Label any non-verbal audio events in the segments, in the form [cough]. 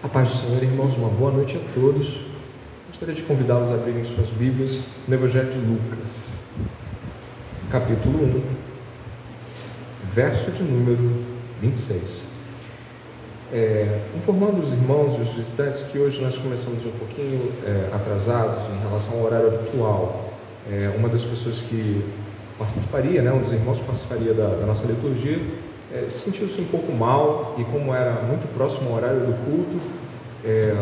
A paz do Senhor, irmãos, uma boa noite a todos. Gostaria de convidá-los a abrirem suas Bíblias no Evangelho de Lucas, capítulo 1, verso de número 26. É, informando os irmãos e os visitantes que hoje nós começamos um pouquinho é, atrasados em relação ao horário habitual. É, uma das pessoas que participaria, né, um dos irmãos participaria da, da nossa liturgia, é, sentiu-se um pouco mal e como era muito próximo ao horário do culto, é,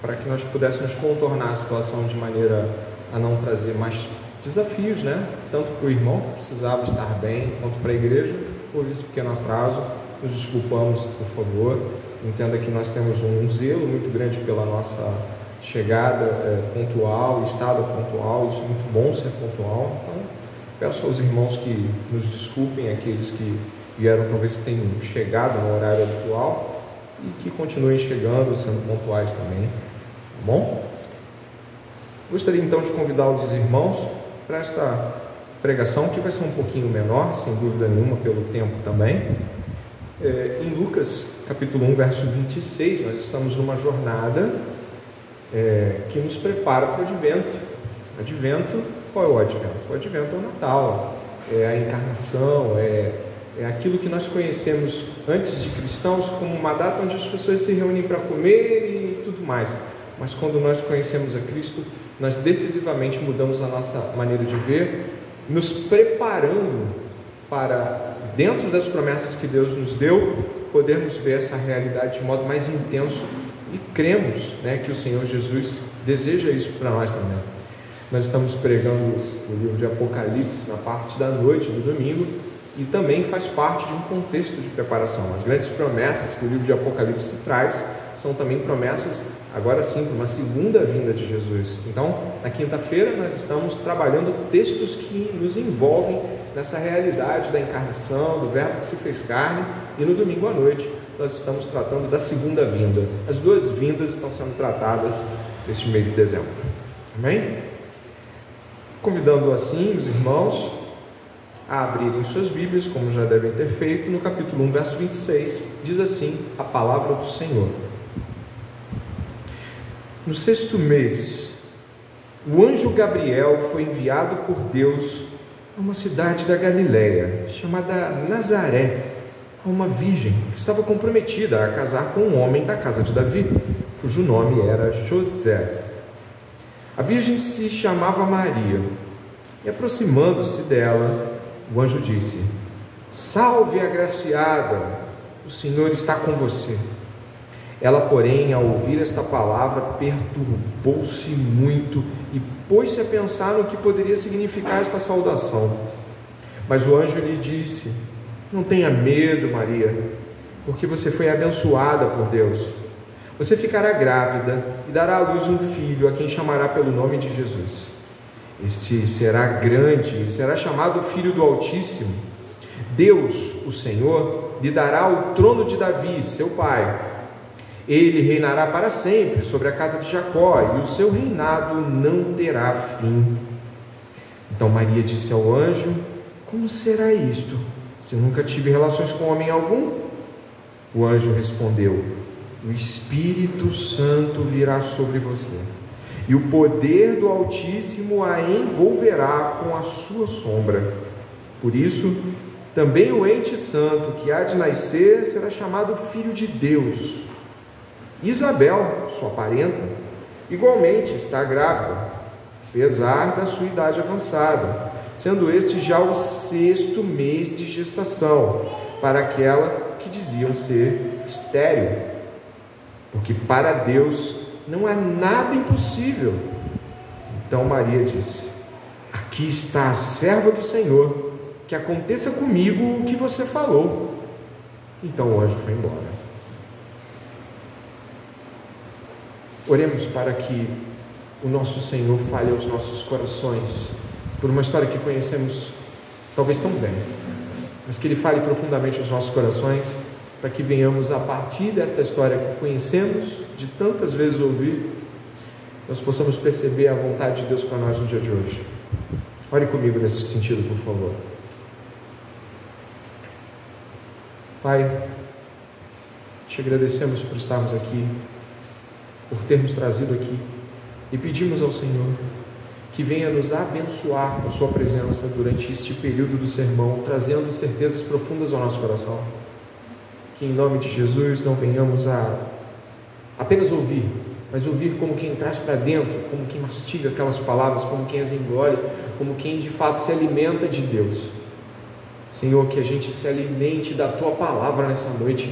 para que nós pudéssemos contornar a situação de maneira a não trazer mais desafios, né? tanto para o irmão que precisava estar bem, quanto para a igreja, por esse pequeno atraso, nos desculpamos, por favor. Entenda que nós temos um zelo muito grande pela nossa chegada é, pontual, estado pontual, isso é muito bom ser pontual. Então, peço aos irmãos que nos desculpem, aqueles que vieram talvez tenham chegado no horário habitual e que continuem chegando, sendo pontuais também, tá bom? Gostaria então de convidar os irmãos para esta pregação, que vai ser um pouquinho menor, sem dúvida nenhuma, pelo tempo também. É, em Lucas, capítulo 1, verso 26, nós estamos numa jornada é, que nos prepara para o advento. Advento, qual é o advento? O advento é o Natal, é a encarnação, é é aquilo que nós conhecemos antes de cristãos como uma data onde as pessoas se reúnem para comer e tudo mais. Mas quando nós conhecemos a Cristo, nós decisivamente mudamos a nossa maneira de ver, nos preparando para, dentro das promessas que Deus nos deu, podermos ver essa realidade de modo mais intenso e cremos né, que o Senhor Jesus deseja isso para nós também. Nós estamos pregando o livro de Apocalipse na parte da noite do domingo e também faz parte de um contexto de preparação. As grandes promessas que o livro de Apocalipse traz são também promessas, agora sim, para uma segunda vinda de Jesus. Então, na quinta-feira, nós estamos trabalhando textos que nos envolvem nessa realidade da encarnação, do Verbo que se fez carne, e no domingo à noite, nós estamos tratando da segunda vinda. As duas vindas estão sendo tratadas neste mês de dezembro. Amém? Convidando assim os irmãos a abrirem suas Bíblias, como já devem ter feito, no capítulo 1, verso 26, diz assim a palavra do Senhor. No sexto mês, o anjo Gabriel foi enviado por Deus a uma cidade da Galiléia, chamada Nazaré, a uma virgem que estava comprometida a casar com um homem da casa de Davi, cujo nome era José. A virgem se chamava Maria, e aproximando-se dela, o anjo disse: Salve, agraciada, o Senhor está com você. Ela, porém, ao ouvir esta palavra, perturbou-se muito e pôs-se a pensar no que poderia significar esta saudação. Mas o anjo lhe disse: Não tenha medo, Maria, porque você foi abençoada por Deus. Você ficará grávida e dará à luz um filho, a quem chamará pelo nome de Jesus. Este será grande e será chamado Filho do Altíssimo. Deus, o Senhor, lhe dará o trono de Davi, seu pai. Ele reinará para sempre sobre a casa de Jacó, e o seu reinado não terá fim. Então Maria disse ao anjo: Como será isto, se eu nunca tive relações com homem algum? O anjo respondeu: O Espírito Santo virá sobre você e o poder do Altíssimo a envolverá com a sua sombra. Por isso, também o ente santo que há de nascer será chamado Filho de Deus. Isabel, sua parenta, igualmente está grávida, apesar da sua idade avançada, sendo este já o sexto mês de gestação para aquela que diziam ser estéril, porque para Deus não há nada impossível. Então Maria disse: Aqui está a serva do Senhor, que aconteça comigo o que você falou. Então o anjo foi embora. Oremos para que o nosso Senhor fale aos nossos corações, por uma história que conhecemos talvez tão bem, mas que Ele fale profundamente aos nossos corações para que venhamos a partir desta história que conhecemos, de tantas vezes ouvir, nós possamos perceber a vontade de Deus para nós no dia de hoje. Ore comigo nesse sentido, por favor. Pai, te agradecemos por estarmos aqui por termos trazido aqui e pedimos ao Senhor que venha nos abençoar com a Sua presença durante este período do sermão, trazendo certezas profundas ao nosso coração. Que em nome de Jesus não venhamos a apenas ouvir, mas ouvir como quem traz para dentro, como quem mastiga aquelas palavras, como quem as engole, como quem de fato se alimenta de Deus. Senhor, que a gente se alimente da tua palavra nessa noite,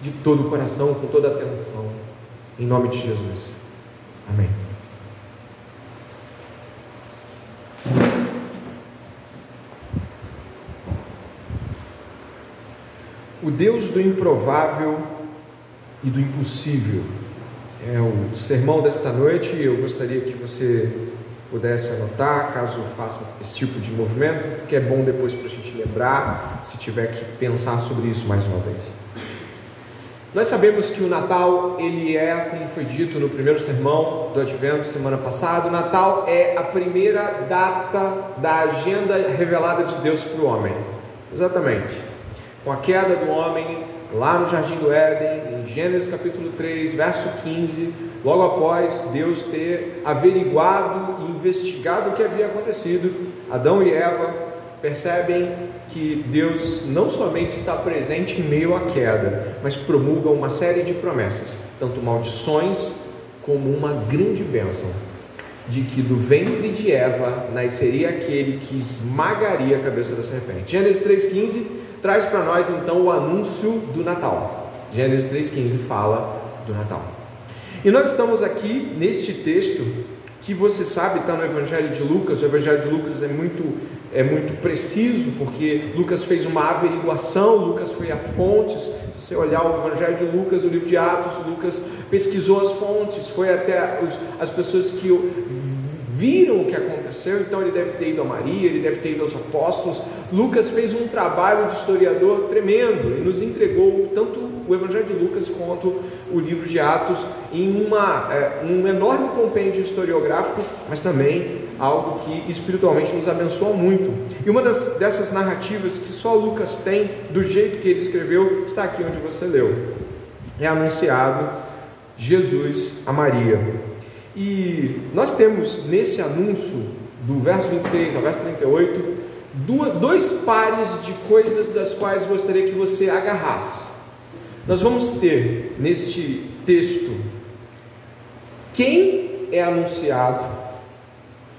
de todo o coração, com toda a atenção, em nome de Jesus. Amém. O Deus do improvável e do impossível é o sermão desta noite. Eu gostaria que você pudesse anotar, caso faça esse tipo de movimento, porque é bom depois para a gente lembrar, se tiver que pensar sobre isso mais uma vez. Nós sabemos que o Natal, ele é, como foi dito no primeiro sermão do Advento semana passada, o Natal é a primeira data da agenda revelada de Deus para o homem. Exatamente. Com a queda do homem, lá no Jardim do Éden, em Gênesis capítulo 3, verso 15, logo após Deus ter averiguado e investigado o que havia acontecido, Adão e Eva percebem que Deus não somente está presente em meio à queda, mas promulga uma série de promessas, tanto maldições como uma grande bênção, de que do ventre de Eva nasceria aquele que esmagaria a cabeça da serpente. Gênesis 3,15 traz para nós então o anúncio do Natal. Gênesis 3,15 fala do Natal. E nós estamos aqui neste texto que você sabe está no Evangelho de Lucas. O Evangelho de Lucas é muito é muito preciso porque Lucas fez uma averiguação, Lucas foi a fontes. Se você olhar o Evangelho de Lucas, o livro de Atos, Lucas pesquisou as fontes, foi até os, as pessoas que viram o que aconteceu, então ele deve ter ido a Maria, ele deve ter ido aos apóstolos. Lucas fez um trabalho de historiador tremendo e nos entregou tanto o Evangelho de Lucas quanto o livro de Atos em uma, é, um enorme compêndio historiográfico, mas também algo que espiritualmente nos abençoa muito. E uma das, dessas narrativas que só Lucas tem, do jeito que ele escreveu, está aqui onde você leu. É anunciado Jesus a Maria. E nós temos nesse anúncio, do verso 26 ao verso 38, dois pares de coisas das quais gostaria que você agarrasse. Nós vamos ter neste texto quem é anunciado,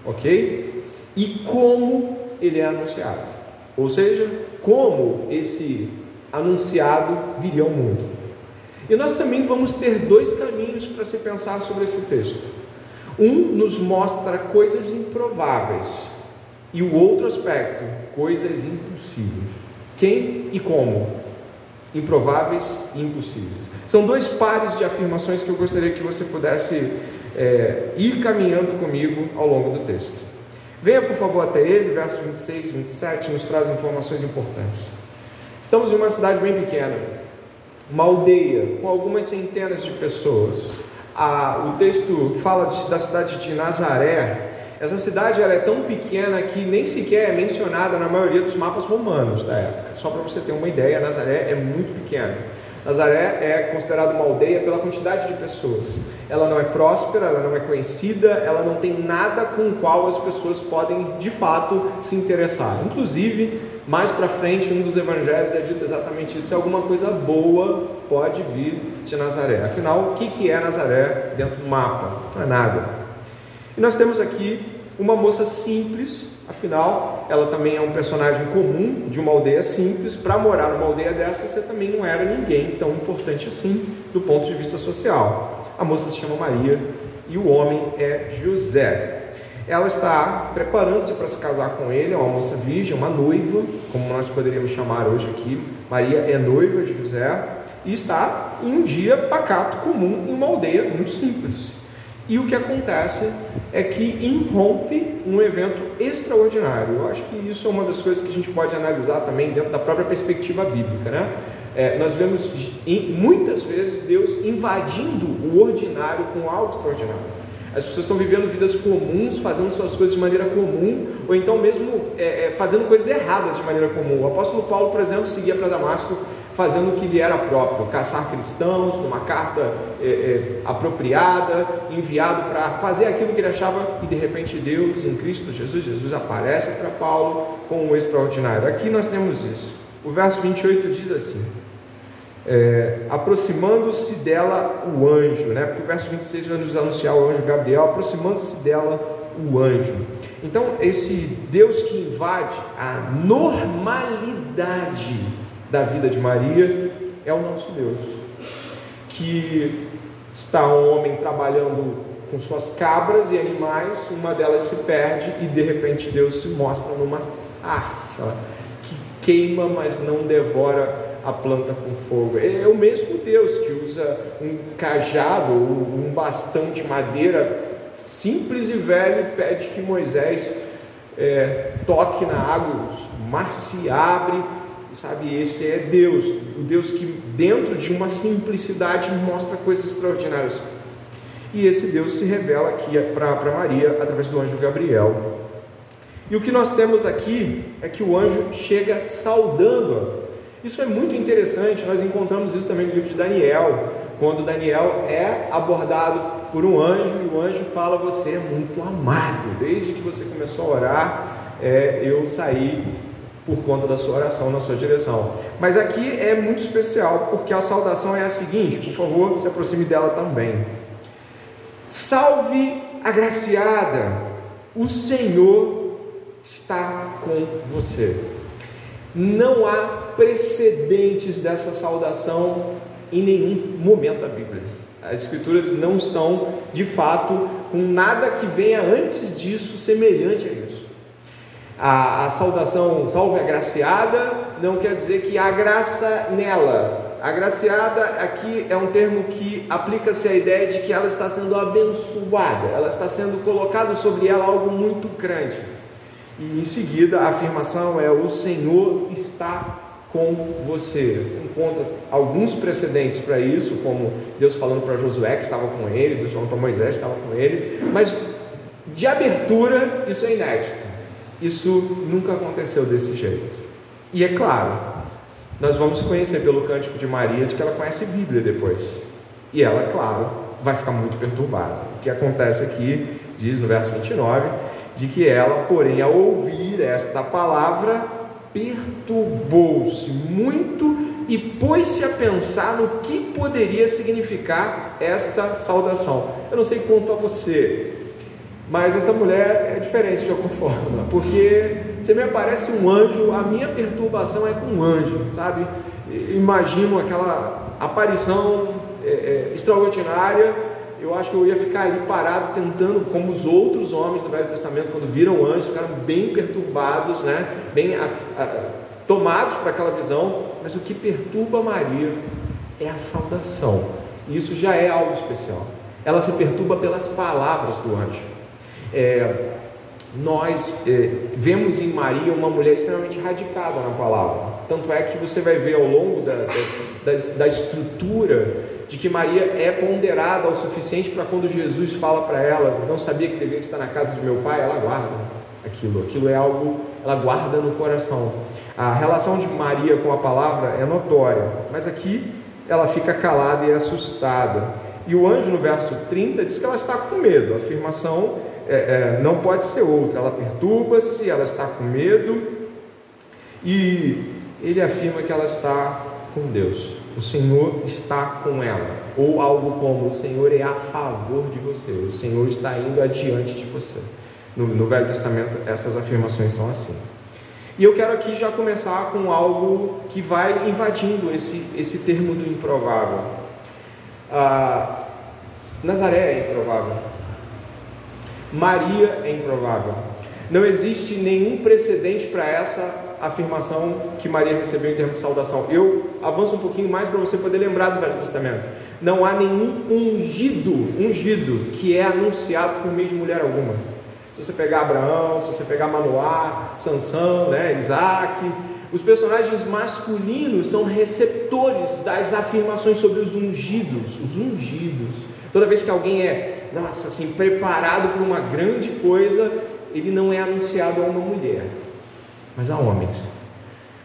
ok? E como ele é anunciado, ou seja, como esse anunciado viria ao mundo. E nós também vamos ter dois caminhos para se pensar sobre esse texto. Um nos mostra coisas improváveis e o outro aspecto, coisas impossíveis. Quem e como? Improváveis e impossíveis. São dois pares de afirmações que eu gostaria que você pudesse é, ir caminhando comigo ao longo do texto. Venha, por favor, até ele, verso 26, 27, nos traz informações importantes. Estamos em uma cidade bem pequena, uma aldeia com algumas centenas de pessoas a, o texto fala de, da cidade de Nazaré. Essa cidade ela é tão pequena que nem sequer é mencionada na maioria dos mapas romanos da época. Só para você ter uma ideia, Nazaré é muito pequena. Nazaré é considerada uma aldeia pela quantidade de pessoas. Ela não é próspera, ela não é conhecida, ela não tem nada com o qual as pessoas podem de fato se interessar. Inclusive, mais para frente, um dos evangelhos é dito exatamente isso: se alguma coisa boa pode vir de Nazaré. Afinal, o que é Nazaré dentro do mapa? Não é nada. E nós temos aqui uma moça simples, afinal, ela também é um personagem comum de uma aldeia simples. Para morar numa aldeia dessa, você também não era ninguém tão importante assim do ponto de vista social. A moça se chama Maria e o homem é José. Ela está preparando-se para se casar com ele, é uma moça virgem, uma noiva, como nós poderíamos chamar hoje aqui. Maria é noiva de José e está em um dia pacato comum em uma aldeia muito simples. E o que acontece é que irrompe um evento extraordinário. Eu acho que isso é uma das coisas que a gente pode analisar também dentro da própria perspectiva bíblica, né? É, nós vemos muitas vezes Deus invadindo o ordinário com algo extraordinário. As pessoas estão vivendo vidas comuns, fazendo suas coisas de maneira comum, ou então mesmo é, é, fazendo coisas erradas de maneira comum. O apóstolo Paulo, por exemplo, seguia para Damasco fazendo o que lhe era próprio, caçar cristãos numa carta é, é, apropriada, enviado para fazer aquilo que ele achava, e de repente Deus, em Cristo Jesus, Jesus aparece para Paulo com o extraordinário. Aqui nós temos isso. O verso 28 diz assim: é, aproximando-se dela o anjo, né? porque o verso 26 vai nos anunciar o anjo Gabriel, aproximando-se dela o anjo. Então, esse Deus que invade a normalidade da vida de Maria é o nosso Deus, que está um homem trabalhando com suas cabras e animais, uma delas se perde e de repente Deus se mostra numa sarça que queima, mas não devora a planta com fogo. É o mesmo Deus que usa um cajado, um bastão de madeira simples e velho e pede que Moisés é, toque na água, o mar se abre, sabe? Esse é Deus, o Deus que dentro de uma simplicidade mostra coisas extraordinárias. E esse Deus se revela aqui para Maria através do anjo Gabriel. E o que nós temos aqui é que o anjo chega saudando-a. Isso é muito interessante, nós encontramos isso também no livro de Daniel, quando Daniel é abordado por um anjo e o anjo fala: Você é muito amado. Desde que você começou a orar, é, eu saí por conta da sua oração na sua direção. Mas aqui é muito especial porque a saudação é a seguinte: por favor, se aproxime dela também. Salve agraciada, o Senhor está com você. Não há precedentes dessa saudação em nenhum momento da Bíblia. As Escrituras não estão, de fato, com nada que venha antes disso semelhante a isso. A, a saudação salve agraciada não quer dizer que há graça nela. Agraciada aqui é um termo que aplica-se à ideia de que ela está sendo abençoada, ela está sendo colocado sobre ela algo muito grande. E em seguida a afirmação é: o Senhor está com você. Você encontra alguns precedentes para isso, como Deus falando para Josué que estava com ele, Deus falando para Moisés que estava com ele, mas de abertura isso é inédito. Isso nunca aconteceu desse jeito. E é claro, nós vamos conhecer pelo cântico de Maria de que ela conhece a Bíblia depois. E ela, claro, vai ficar muito perturbada. O que acontece aqui, diz no verso 29, de que ela, porém, ao ouvir esta palavra, perturbou-se muito e pôs-se a pensar no que poderia significar esta saudação. Eu não sei quanto a você, mas esta mulher é diferente de alguma forma, porque se me aparece um anjo, a minha perturbação é com um anjo, sabe? Imagino aquela aparição é, é, extraordinária eu acho que eu ia ficar ali parado tentando, como os outros homens do Velho Testamento, quando viram anjos, ficaram bem perturbados, né? bem a, a, tomados para aquela visão, mas o que perturba Maria é a saudação. E isso já é algo especial. Ela se perturba pelas palavras do anjo. É, nós é, vemos em Maria uma mulher extremamente radicada na palavra. Tanto é que você vai ver ao longo da, da, da, estrutura de que Maria é ponderada o suficiente para quando Jesus fala para ela, não sabia que deveria estar na casa de meu pai, ela guarda aquilo. Aquilo é algo, ela guarda no coração. A relação de Maria com a palavra é notória, mas aqui ela fica calada e assustada. E o anjo no verso 30 diz que ela está com medo. A afirmação é, é, não pode ser outra. Ela perturba-se, ela está com medo e ele afirma que ela está com Deus o Senhor está com ela, ou algo como o Senhor é a favor de você, o Senhor está indo adiante de você. No, no Velho Testamento, essas afirmações são assim. E eu quero aqui já começar com algo que vai invadindo esse, esse termo do improvável. Ah, Nazaré é improvável. Maria é improvável. Não existe nenhum precedente para essa afirmação que Maria recebeu em termos de saudação. Eu avanço um pouquinho mais para você poder lembrar do Velho Testamento. Não há nenhum ungido, ungido, que é anunciado por meio de mulher alguma. Se você pegar Abraão, se você pegar Manoá, Sansão, né, Isaac, os personagens masculinos são receptores das afirmações sobre os ungidos, os ungidos. Toda vez que alguém é, nossa, assim, preparado para uma grande coisa, ele não é anunciado a uma mulher mas a homens.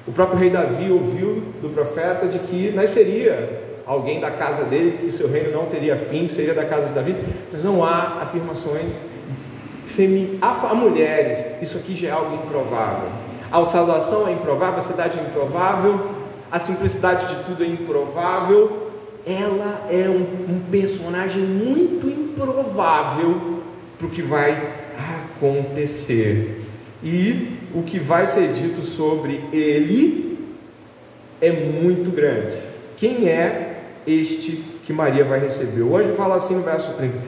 O próprio rei Davi ouviu do profeta de que nasceria alguém da casa dele, que seu reino não teria fim, seria da casa de Davi, mas não há afirmações femi a, mulheres. Isso aqui já é algo improvável. A salvação é improvável, a cidade é improvável, a simplicidade de tudo é improvável. Ela é um, um personagem muito improvável para o que vai acontecer. E o que vai ser dito sobre ele é muito grande. Quem é este que Maria vai receber? O anjo fala assim no verso 30: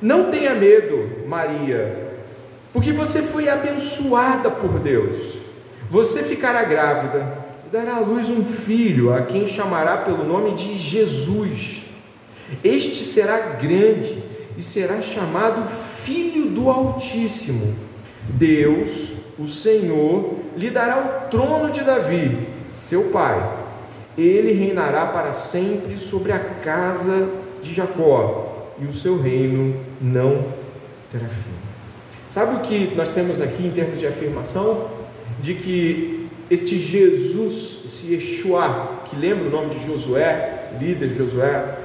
Não tenha medo, Maria, porque você foi abençoada por Deus. Você ficará grávida dará à luz um filho, a quem chamará pelo nome de Jesus. Este será grande e será chamado Filho do Altíssimo. Deus, o Senhor, lhe dará o trono de Davi, seu pai. Ele reinará para sempre sobre a casa de Jacó, e o seu reino não terá fim. Sabe o que nós temos aqui em termos de afirmação? De que este Jesus, esse Yeshua, que lembra o nome de Josué, líder Josué,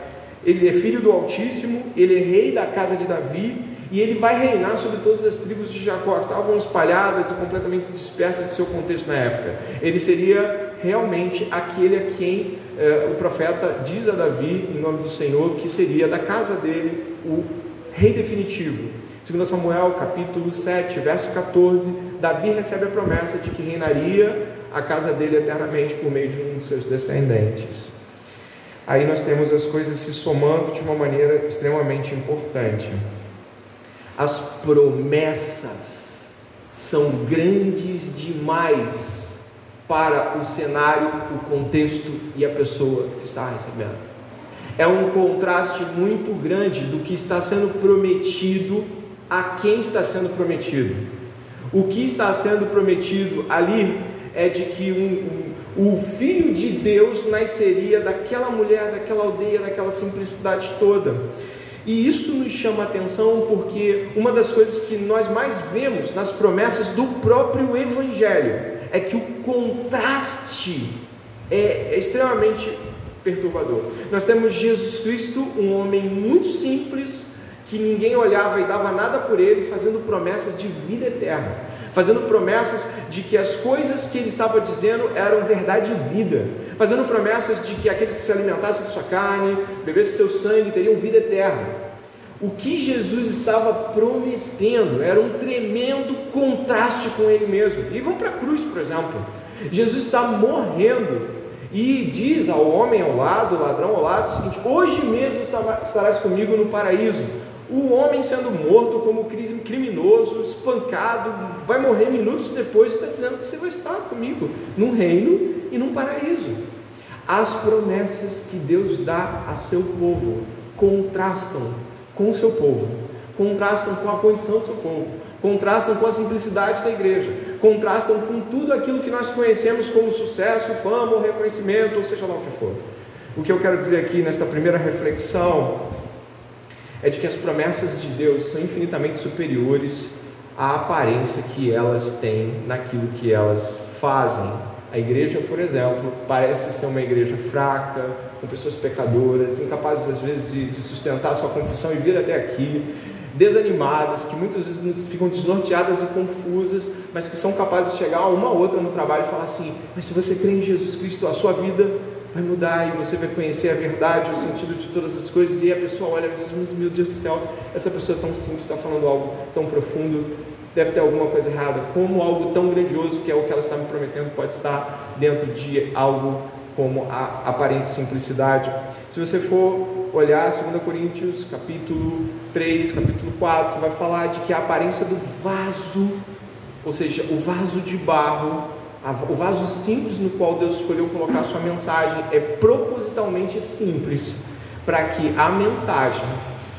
ele é filho do Altíssimo, ele é rei da casa de Davi e ele vai reinar sobre todas as tribos de Jacó, que estavam espalhadas e completamente dispersas de seu contexto na época. Ele seria realmente aquele a quem eh, o profeta diz a Davi, em nome do Senhor, que seria da casa dele o rei definitivo. Segundo Samuel, capítulo 7, verso 14, Davi recebe a promessa de que reinaria a casa dele eternamente por meio de um de seus descendentes aí nós temos as coisas se somando de uma maneira extremamente importante. As promessas são grandes demais para o cenário, o contexto e a pessoa que está recebendo. É um contraste muito grande do que está sendo prometido a quem está sendo prometido. O que está sendo prometido ali é de que um, um o Filho de Deus nasceria daquela mulher, daquela aldeia, daquela simplicidade toda. E isso nos chama a atenção porque uma das coisas que nós mais vemos nas promessas do próprio Evangelho é que o contraste é, é extremamente perturbador. Nós temos Jesus Cristo, um homem muito simples, que ninguém olhava e dava nada por ele, fazendo promessas de vida eterna fazendo promessas de que as coisas que ele estava dizendo eram verdade e vida, fazendo promessas de que aqueles que se alimentassem de sua carne, bebessem seu sangue, teriam vida eterna. O que Jesus estava prometendo era um tremendo contraste com ele mesmo. E vamos para a cruz, por exemplo. Jesus está morrendo e diz ao homem ao lado, ao ladrão ao lado, o seguinte: Hoje mesmo estarás comigo no paraíso. O homem sendo morto como criminoso, espancado, vai morrer minutos depois, está dizendo que você vai estar comigo num reino e num paraíso. As promessas que Deus dá a seu povo contrastam com o seu povo, contrastam com a condição do seu povo, contrastam com a simplicidade da igreja, contrastam com tudo aquilo que nós conhecemos como sucesso, fama, reconhecimento, ou seja lá o que for. O que eu quero dizer aqui nesta primeira reflexão é de que as promessas de Deus são infinitamente superiores à aparência que elas têm naquilo que elas fazem. A igreja, por exemplo, parece ser uma igreja fraca, com pessoas pecadoras, incapazes às vezes de, de sustentar a sua confissão e vir até aqui, desanimadas, que muitas vezes ficam desnorteadas e confusas, mas que são capazes de chegar uma outra no trabalho e falar assim: Mas se você crê em Jesus Cristo, a sua vida vai mudar e você vai conhecer a verdade, o sentido de todas as coisas. E a pessoa olha e diz: Meu Deus do céu, essa pessoa é tão simples está falando algo tão profundo, deve ter alguma coisa errada. Como algo tão grandioso que é o que ela está me prometendo pode estar dentro de algo como a aparente simplicidade. Se você for olhar 2 Coríntios capítulo 3, capítulo 4, vai falar de que a aparência do vaso, ou seja, o vaso de barro, o vaso simples no qual Deus escolheu colocar a sua mensagem é propositalmente simples, para que a mensagem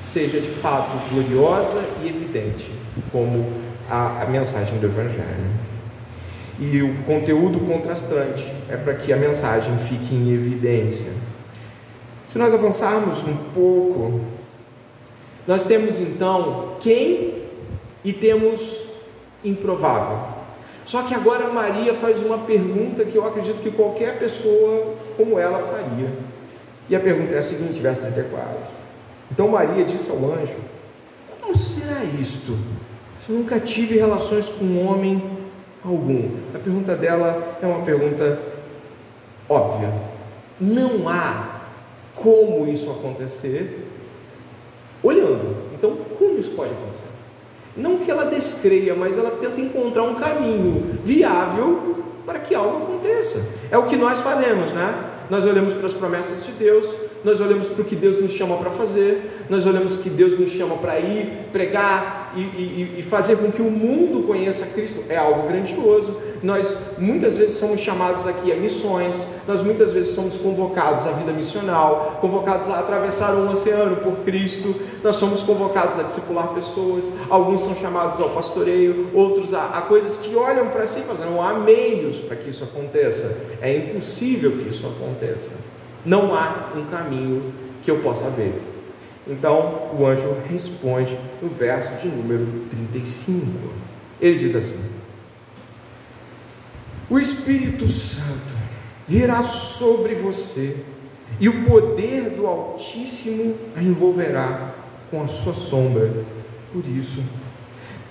seja de fato gloriosa e evidente, como a, a mensagem do Evangelho. E o conteúdo contrastante é para que a mensagem fique em evidência. Se nós avançarmos um pouco, nós temos então quem e temos improvável. Só que agora Maria faz uma pergunta que eu acredito que qualquer pessoa como ela faria. E a pergunta é a seguinte, verso 34. Então Maria disse ao anjo: Como será isto? Se eu nunca tive relações com homem algum. A pergunta dela é uma pergunta óbvia. Não há como isso acontecer olhando. Então, como isso pode acontecer? Não que ela descreia, mas ela tenta encontrar um caminho viável para que algo aconteça. É o que nós fazemos, né? Nós olhamos para as promessas de Deus, nós olhamos para o que Deus nos chama para fazer, nós olhamos que Deus nos chama para ir, pregar e, e, e, fazer com que o mundo conheça Cristo, é algo grandioso. Nós muitas vezes somos chamados aqui a missões, nós muitas vezes somos convocados à vida missional, convocados a atravessar um oceano por Cristo, nós somos convocados a discipular pessoas, alguns são chamados ao pastoreio, outros a, a coisas que olham para si e não há meios para que isso aconteça, é impossível que isso aconteça. Não há um caminho que eu possa ver. Então o anjo responde no verso de número 35. Ele diz assim: O Espírito Santo virá sobre você, e o poder do Altíssimo a envolverá com a sua sombra. Por isso,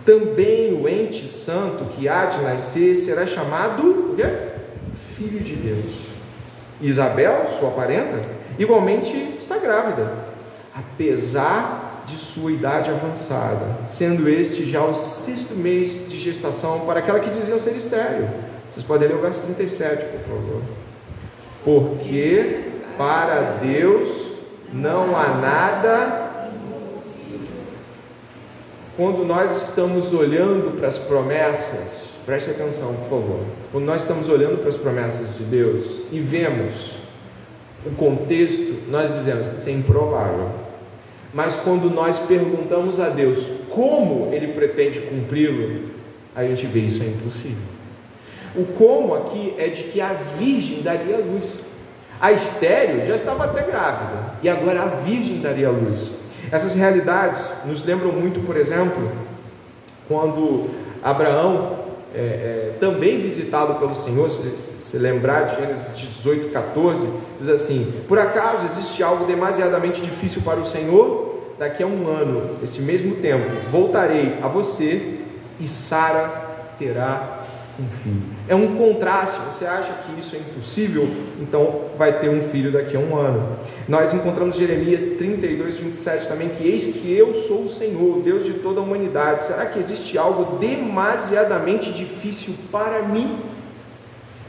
também o ente santo que há de nascer será chamado Filho de Deus. Isabel, sua parenta, igualmente está grávida, apesar de sua idade avançada, sendo este já o sexto mês de gestação para aquela que diziam ser estéreo. Vocês podem ler o verso 37, por favor. Porque para Deus não há nada quando nós estamos olhando para as promessas, preste atenção, por favor. Quando nós estamos olhando para as promessas de Deus e vemos o contexto, nós dizemos isso é improvável. Mas quando nós perguntamos a Deus como Ele pretende cumpri-lo, a gente vê isso é impossível. O como aqui é de que a virgem daria luz. A estéreo já estava até grávida, e agora a virgem daria luz. Essas realidades nos lembram muito, por exemplo, quando Abraão, é, é, também visitado pelo Senhor, se você lembrar de Gênesis 18, 14, diz assim: Por acaso existe algo demasiadamente difícil para o Senhor? Daqui a um ano, esse mesmo tempo, voltarei a você e Sara terá um filho. É um contraste, você acha que isso é impossível? Então vai ter um filho daqui a um ano. Nós encontramos Jeremias 32, 27 também, que eis que eu sou o Senhor, Deus de toda a humanidade. Será que existe algo demasiadamente difícil para mim?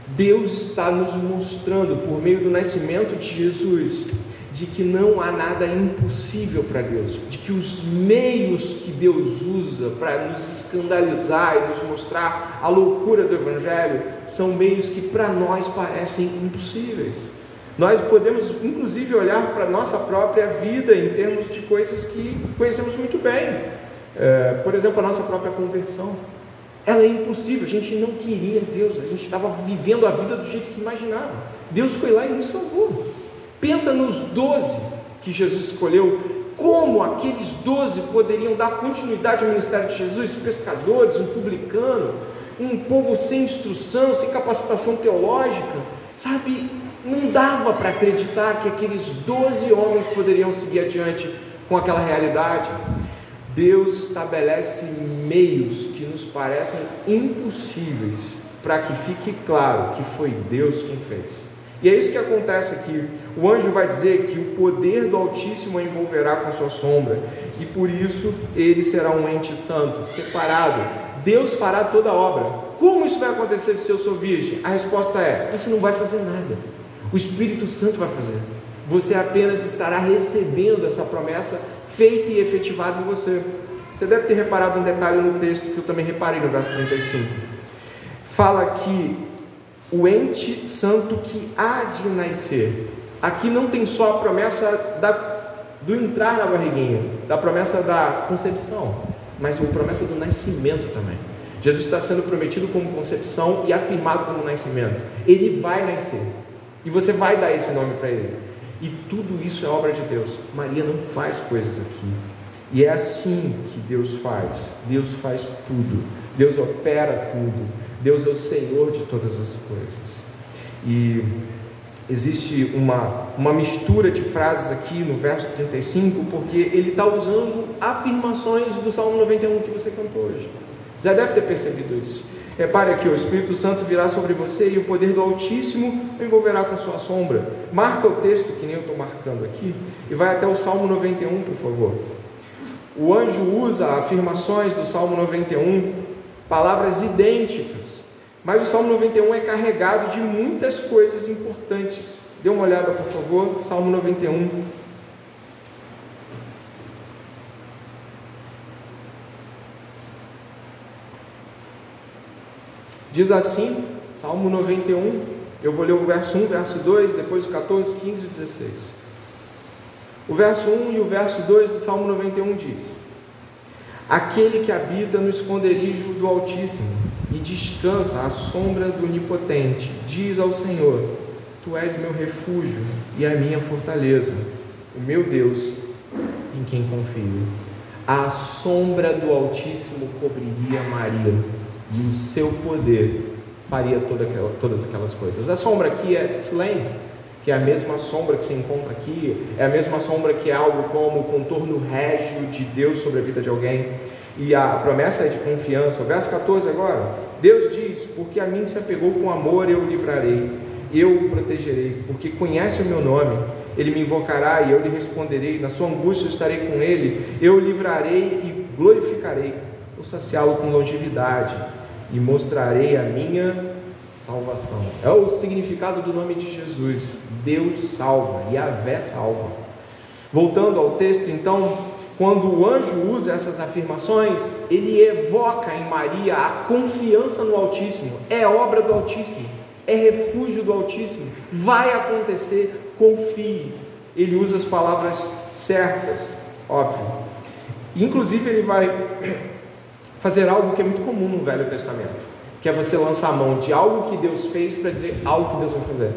Deus está nos mostrando, por meio do nascimento de Jesus, de que não há nada impossível para Deus, de que os meios que Deus usa para nos escandalizar e nos mostrar a loucura do Evangelho são meios que para nós parecem impossíveis. Nós podemos, inclusive, olhar para a nossa própria vida em termos de coisas que conhecemos muito bem. É, por exemplo, a nossa própria conversão. Ela é impossível, a gente não queria Deus, a gente estava vivendo a vida do jeito que imaginava. Deus foi lá e nos salvou. Pensa nos doze que Jesus escolheu, como aqueles doze poderiam dar continuidade ao ministério de Jesus? Pescadores, um publicano, um povo sem instrução, sem capacitação teológica, sabe? Não dava para acreditar que aqueles doze homens poderiam seguir adiante com aquela realidade. Deus estabelece meios que nos parecem impossíveis para que fique claro que foi Deus quem fez. E é isso que acontece aqui. O anjo vai dizer que o poder do Altíssimo a envolverá com sua sombra, e por isso ele será um ente santo, separado. Deus fará toda a obra. Como isso vai acontecer se eu sou virgem? A resposta é: você não vai fazer nada. O Espírito Santo vai fazer. Você apenas estará recebendo essa promessa feita e efetivada em você. Você deve ter reparado um detalhe no texto que eu também reparei no verso 35. Fala que o ente santo que há de nascer. Aqui não tem só a promessa da, do entrar na barriguinha, da promessa da concepção, mas a promessa do nascimento também. Jesus está sendo prometido como concepção e afirmado como nascimento. Ele vai nascer e você vai dar esse nome para ele. E tudo isso é obra de Deus. Maria não faz coisas aqui. E é assim que Deus faz. Deus faz tudo. Deus opera tudo. Deus é o Senhor de todas as coisas. E existe uma, uma mistura de frases aqui no verso 35, porque ele está usando afirmações do Salmo 91 que você cantou hoje. Já deve ter percebido isso. Repare aqui, o Espírito Santo virá sobre você e o poder do Altíssimo o envolverá com sua sombra. Marca o texto, que nem eu estou marcando aqui, e vai até o Salmo 91, por favor. O anjo usa afirmações do Salmo 91, palavras idênticas, mas o Salmo 91 é carregado de muitas coisas importantes. Dê uma olhada, por favor, Salmo 91. Diz assim, Salmo 91, eu vou ler o verso 1, verso 2, depois o 14, 15 e 16. O verso 1 e o verso 2 do Salmo 91 diz: Aquele que habita no esconderijo do Altíssimo e descansa à sombra do Onipotente, diz ao Senhor: Tu és meu refúgio e a minha fortaleza, o meu Deus em quem confio. A sombra do Altíssimo cobriria Maria e o seu poder faria toda aquela, todas aquelas coisas. A sombra aqui é Tzlem, que é a mesma sombra que se encontra aqui, é a mesma sombra que é algo como o contorno régio de Deus sobre a vida de alguém. E a promessa é de confiança. Verso 14 agora. Deus diz: Porque a mim se apegou com amor, eu o livrarei, eu o protegerei, porque conhece o meu nome. Ele me invocará e eu lhe responderei. Na sua angústia estarei com ele, eu o livrarei e glorificarei. Vou saciá-lo com longevidade e mostrarei a minha salvação. É o significado do nome de Jesus. Deus salva, Yahvé salva. Voltando ao texto, então, quando o anjo usa essas afirmações, ele evoca em Maria a confiança no Altíssimo. É obra do Altíssimo, é refúgio do Altíssimo. Vai acontecer, confie. Ele usa as palavras certas, óbvio. Inclusive, ele vai [coughs] fazer algo que é muito comum no Velho Testamento, que é você lançar a mão de algo que Deus fez para dizer algo que Deus vai fazer.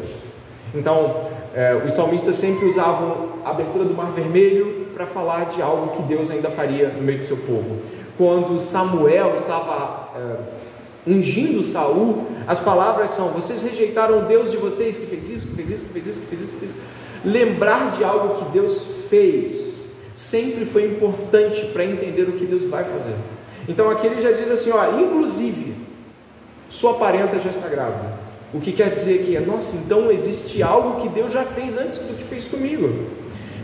Então, é, os salmistas sempre usavam a abertura do Mar Vermelho para falar de algo que Deus ainda faria no meio do seu povo. Quando Samuel estava é, ungindo Saul, as palavras são: vocês rejeitaram o Deus de vocês que fez isso, que fez isso, que fez isso, que fez isso, que fez isso. Lembrar de algo que Deus fez sempre foi importante para entender o que Deus vai fazer. Então aqui ele já diz assim, ó, inclusive, sua parenta já está grávida. O que quer dizer que, nossa, então existe algo que Deus já fez antes do que fez comigo.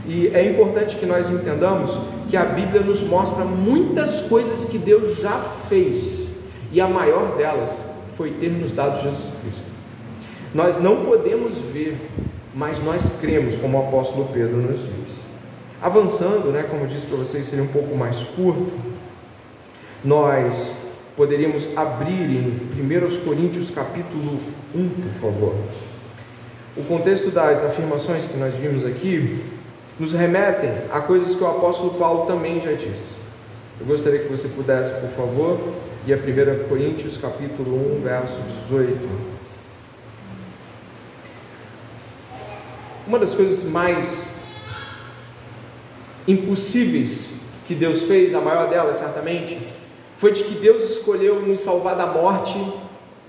E é importante que nós entendamos que a Bíblia nos mostra muitas coisas que Deus já fez, e a maior delas foi ter nos dado Jesus Cristo. Nós não podemos ver, mas nós cremos, como o apóstolo Pedro nos diz. Avançando, né, como eu disse para vocês, seria um pouco mais curto nós poderíamos abrir em 1 Coríntios capítulo 1, por favor. O contexto das afirmações que nós vimos aqui nos remetem a coisas que o apóstolo Paulo também já disse. Eu gostaria que você pudesse, por favor, ir a 1 Coríntios capítulo 1, verso 18. Uma das coisas mais impossíveis que Deus fez, a maior delas certamente, foi de que Deus escolheu nos salvar da morte,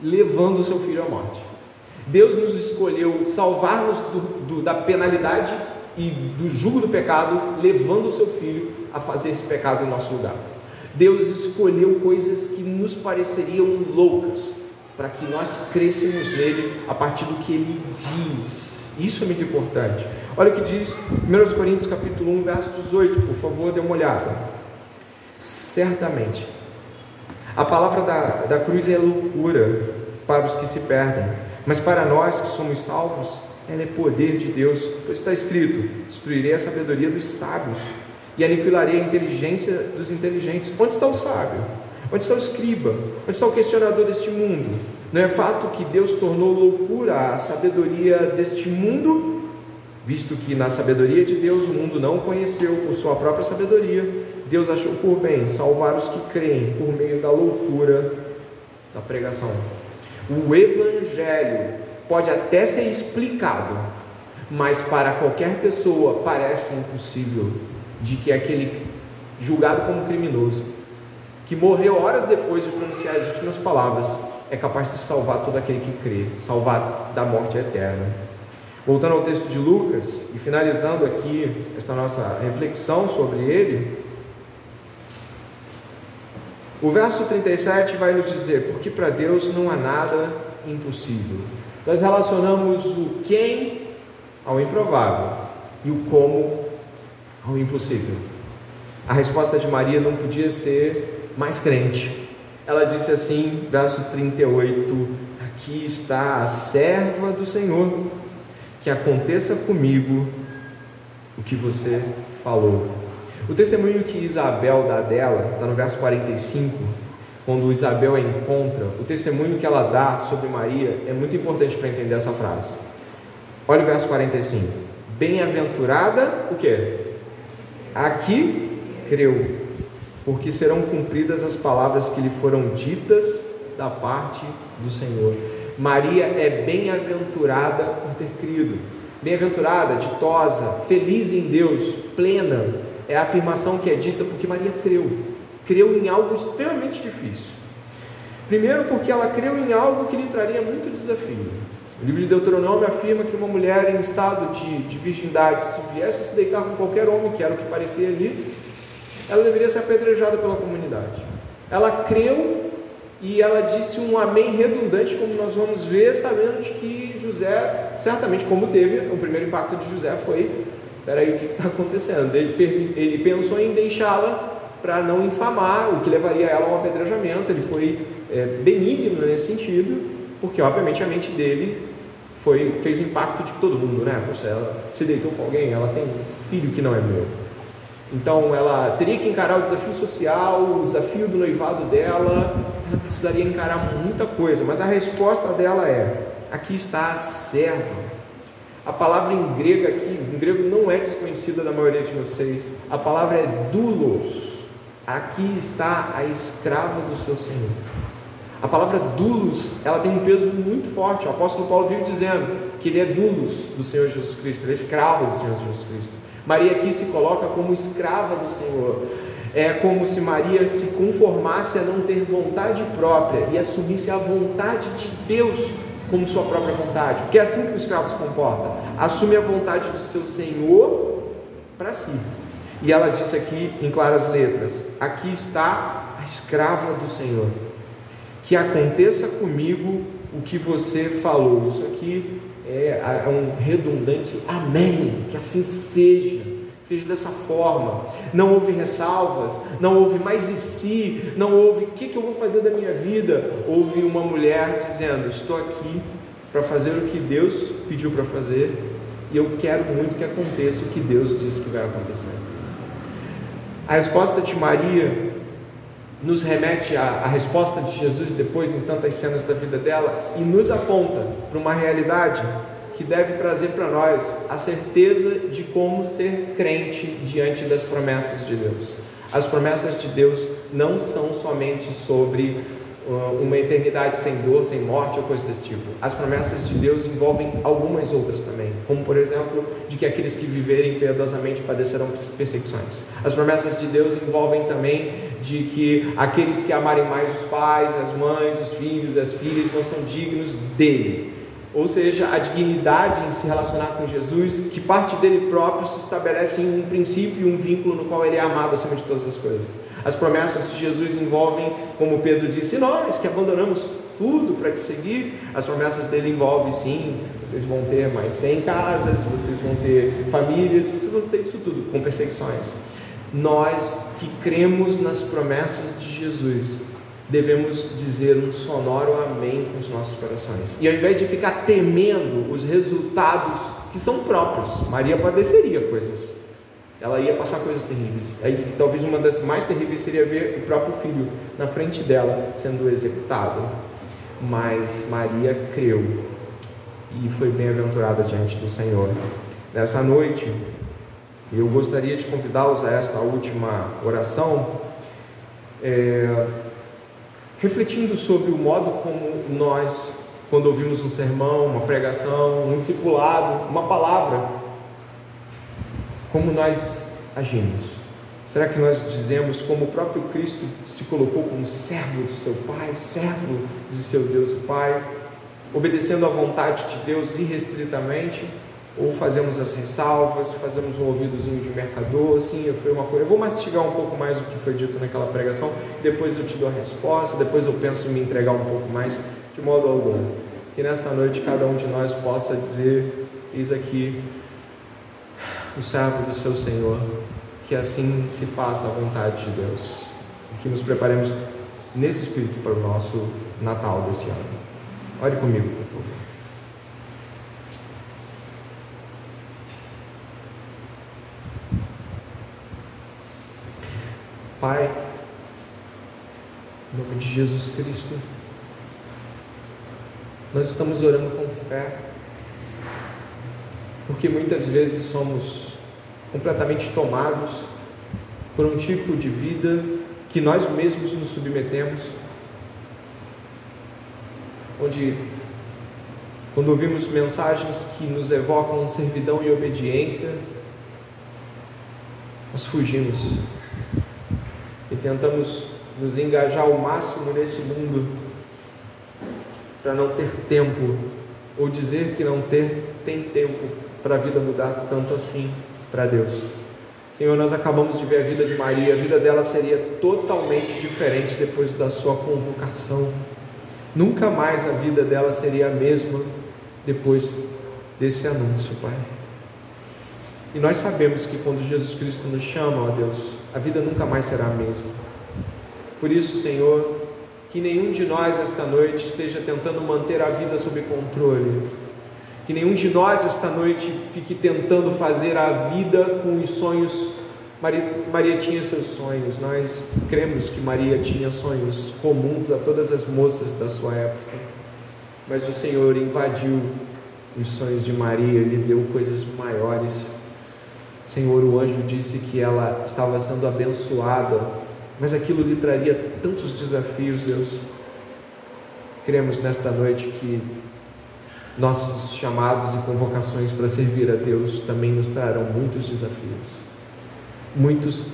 levando o seu filho à morte. Deus nos escolheu salvar-nos da penalidade e do jugo do pecado, levando o seu filho a fazer esse pecado em nosso lugar. Deus escolheu coisas que nos pareceriam loucas, para que nós crescemos nele a partir do que ele diz. Isso é muito importante. Olha o que diz 1 Coríntios capítulo 1, verso 18, por favor, dê uma olhada. Certamente a palavra da, da cruz é loucura para os que se perdem, mas para nós que somos salvos, ela é poder de Deus, pois está escrito: destruirei a sabedoria dos sábios e aniquilarei a inteligência dos inteligentes. Onde está o sábio? Onde está o escriba? Onde está o questionador deste mundo? Não é fato que Deus tornou loucura a sabedoria deste mundo, visto que na sabedoria de Deus o mundo não o conheceu por sua própria sabedoria, Deus achou por bem salvar os que creem por meio da loucura da pregação. O Evangelho pode até ser explicado, mas para qualquer pessoa parece impossível de que aquele julgado como criminoso, que morreu horas depois de pronunciar as últimas palavras, é capaz de salvar todo aquele que crê, salvar da morte eterna. Voltando ao texto de Lucas e finalizando aqui esta nossa reflexão sobre ele, o verso 37 vai nos dizer: Porque para Deus não há nada impossível. Nós relacionamos o quem ao improvável e o como ao impossível. A resposta de Maria não podia ser mais crente. Ela disse assim, verso 38: Aqui está a serva do Senhor, que aconteça comigo o que você falou. O testemunho que Isabel dá dela, está no verso 45, quando Isabel a encontra, o testemunho que ela dá sobre Maria é muito importante para entender essa frase. Olha o verso 45. Bem-aventurada, o que? Aqui creu, porque serão cumpridas as palavras que lhe foram ditas da parte do Senhor. Maria é bem-aventurada por ter crido. Bem-aventurada, ditosa, feliz em Deus, plena, é a afirmação que é dita porque Maria creu. Creu em algo extremamente difícil. Primeiro, porque ela creu em algo que lhe traria muito desafio. O livro de Deuteronômio afirma que uma mulher em estado de, de virgindade, se viesse a se deitar com qualquer homem, que era o que parecia ali, ela deveria ser apedrejada pela comunidade. Ela creu e ela disse um amém redundante, como nós vamos ver, sabendo que José, certamente, como teve, o primeiro impacto de José foi Peraí, o que está acontecendo? Ele, ele pensou em deixá-la para não infamar, o que levaria ela a um apedrejamento. Ele foi é, benigno nesse sentido, porque obviamente a mente dele foi, fez o impacto de todo mundo, né? Poxa, ela se deitou com alguém, ela tem um filho que não é meu. Então ela teria que encarar o desafio social, o desafio do noivado dela, ela precisaria encarar muita coisa, mas a resposta dela é: aqui está a serva a palavra em grego aqui, em grego não é desconhecida da maioria de vocês. A palavra é dulos. Aqui está a escrava do seu Senhor. A palavra dulos, ela tem um peso muito forte. O apóstolo Paulo vive dizendo que ele é dulos do Senhor Jesus Cristo, ele é escravo do Senhor Jesus Cristo. Maria aqui se coloca como escrava do Senhor. É como se Maria se conformasse a não ter vontade própria e assumisse a vontade de Deus como sua própria vontade, porque é assim que o escravo se comporta, assume a vontade do seu senhor para si. E ela disse aqui em claras letras: Aqui está a escrava do Senhor, que aconteça comigo o que você falou. Isso aqui é, é um redundante amém, que assim seja seja dessa forma. Não houve ressalvas, não houve mais e se, não houve o que, que eu vou fazer da minha vida. Houve uma mulher dizendo: Estou aqui para fazer o que Deus pediu para fazer e eu quero muito que aconteça o que Deus disse que vai acontecer. A resposta de Maria nos remete à, à, resposta de Jesus depois em tantas cenas da vida dela e nos aponta para uma realidade que deve trazer para nós a certeza de como ser crente diante das promessas de Deus. As promessas de Deus não são somente sobre uh, uma eternidade sem dor, sem morte ou coisa desse tipo. As promessas de Deus envolvem algumas outras também, como por exemplo, de que aqueles que viverem piedosamente padecerão perseguições. As promessas de Deus envolvem também de que aqueles que amarem mais os pais, as mães, os filhos, as filhas não são dignos dele ou seja, a dignidade em se relacionar com Jesus, que parte dele próprio se estabelece em um princípio e um vínculo no qual ele é amado acima de todas as coisas. As promessas de Jesus envolvem, como Pedro disse, nós que abandonamos tudo para te seguir, as promessas dele envolvem sim, vocês vão ter mais 100 casas, vocês vão ter famílias, vocês vão ter isso tudo, com perseguições. Nós que cremos nas promessas de Jesus, devemos dizer um sonoro amém com os nossos corações. E ao invés de ficar temendo os resultados que são próprios, Maria padeceria coisas. Ela ia passar coisas terríveis. Aí, talvez uma das mais terríveis seria ver o próprio filho na frente dela sendo executado. Mas Maria creu e foi bem-aventurada diante do Senhor. Nessa noite, eu gostaria de convidá-los a esta última oração. É, refletindo sobre o modo como nós, quando ouvimos um sermão, uma pregação, um discipulado, uma palavra, como nós agimos. Será que nós dizemos como o próprio Cristo se colocou como servo de seu Pai, servo de seu Deus e Pai, obedecendo à vontade de Deus irrestritamente? Ou fazemos as ressalvas, fazemos um ouvidozinho de mercador, sim, foi uma coisa. Eu vou mastigar um pouco mais o que foi dito naquela pregação, depois eu te dou a resposta, depois eu penso em me entregar um pouco mais, de modo algum. Que nesta noite cada um de nós possa dizer: Eis aqui o servo do seu Senhor, que assim se faça a vontade de Deus. Que nos preparemos nesse espírito para o nosso Natal desse ano. Ore comigo, por favor. Pai, em nome de Jesus Cristo, nós estamos orando com fé, porque muitas vezes somos completamente tomados por um tipo de vida que nós mesmos nos submetemos, onde, quando ouvimos mensagens que nos evocam servidão e obediência, nós fugimos tentamos nos engajar ao máximo nesse mundo para não ter tempo ou dizer que não ter tem tempo para a vida mudar tanto assim para Deus. Senhor, nós acabamos de ver a vida de Maria, a vida dela seria totalmente diferente depois da sua convocação. Nunca mais a vida dela seria a mesma depois desse anúncio, Pai. E nós sabemos que quando Jesus Cristo nos chama, ó Deus, a vida nunca mais será a mesma. Por isso, Senhor, que nenhum de nós esta noite esteja tentando manter a vida sob controle. Que nenhum de nós esta noite fique tentando fazer a vida com os sonhos. Maria, Maria tinha seus sonhos, nós cremos que Maria tinha sonhos comuns a todas as moças da sua época, mas o Senhor invadiu os sonhos de Maria, lhe deu coisas maiores Senhor, o anjo disse que ela estava sendo abençoada, mas aquilo lhe traria tantos desafios, Deus. Cremos nesta noite que nossos chamados e convocações para servir a Deus também nos trarão muitos desafios. Muitos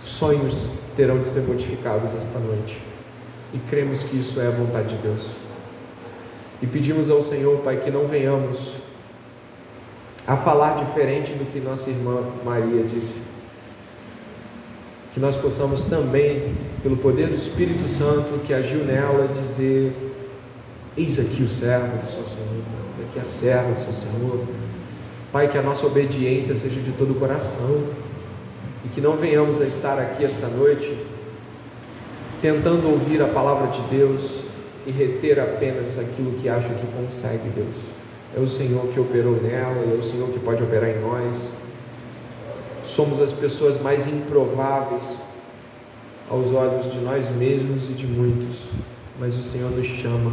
sonhos terão de ser modificados esta noite. E cremos que isso é a vontade de Deus. E pedimos ao Senhor, Pai, que não venhamos a falar diferente do que nossa irmã Maria disse. Que nós possamos também, pelo poder do Espírito Santo que agiu nela, dizer: Eis aqui o servo do seu Senhor, eis aqui a serva do seu Senhor. Pai, que a nossa obediência seja de todo o coração e que não venhamos a estar aqui esta noite tentando ouvir a palavra de Deus e reter apenas aquilo que acha que consegue, Deus é o Senhor que operou nela, é o Senhor que pode operar em nós. Somos as pessoas mais improváveis aos olhos de nós mesmos e de muitos, mas o Senhor nos chama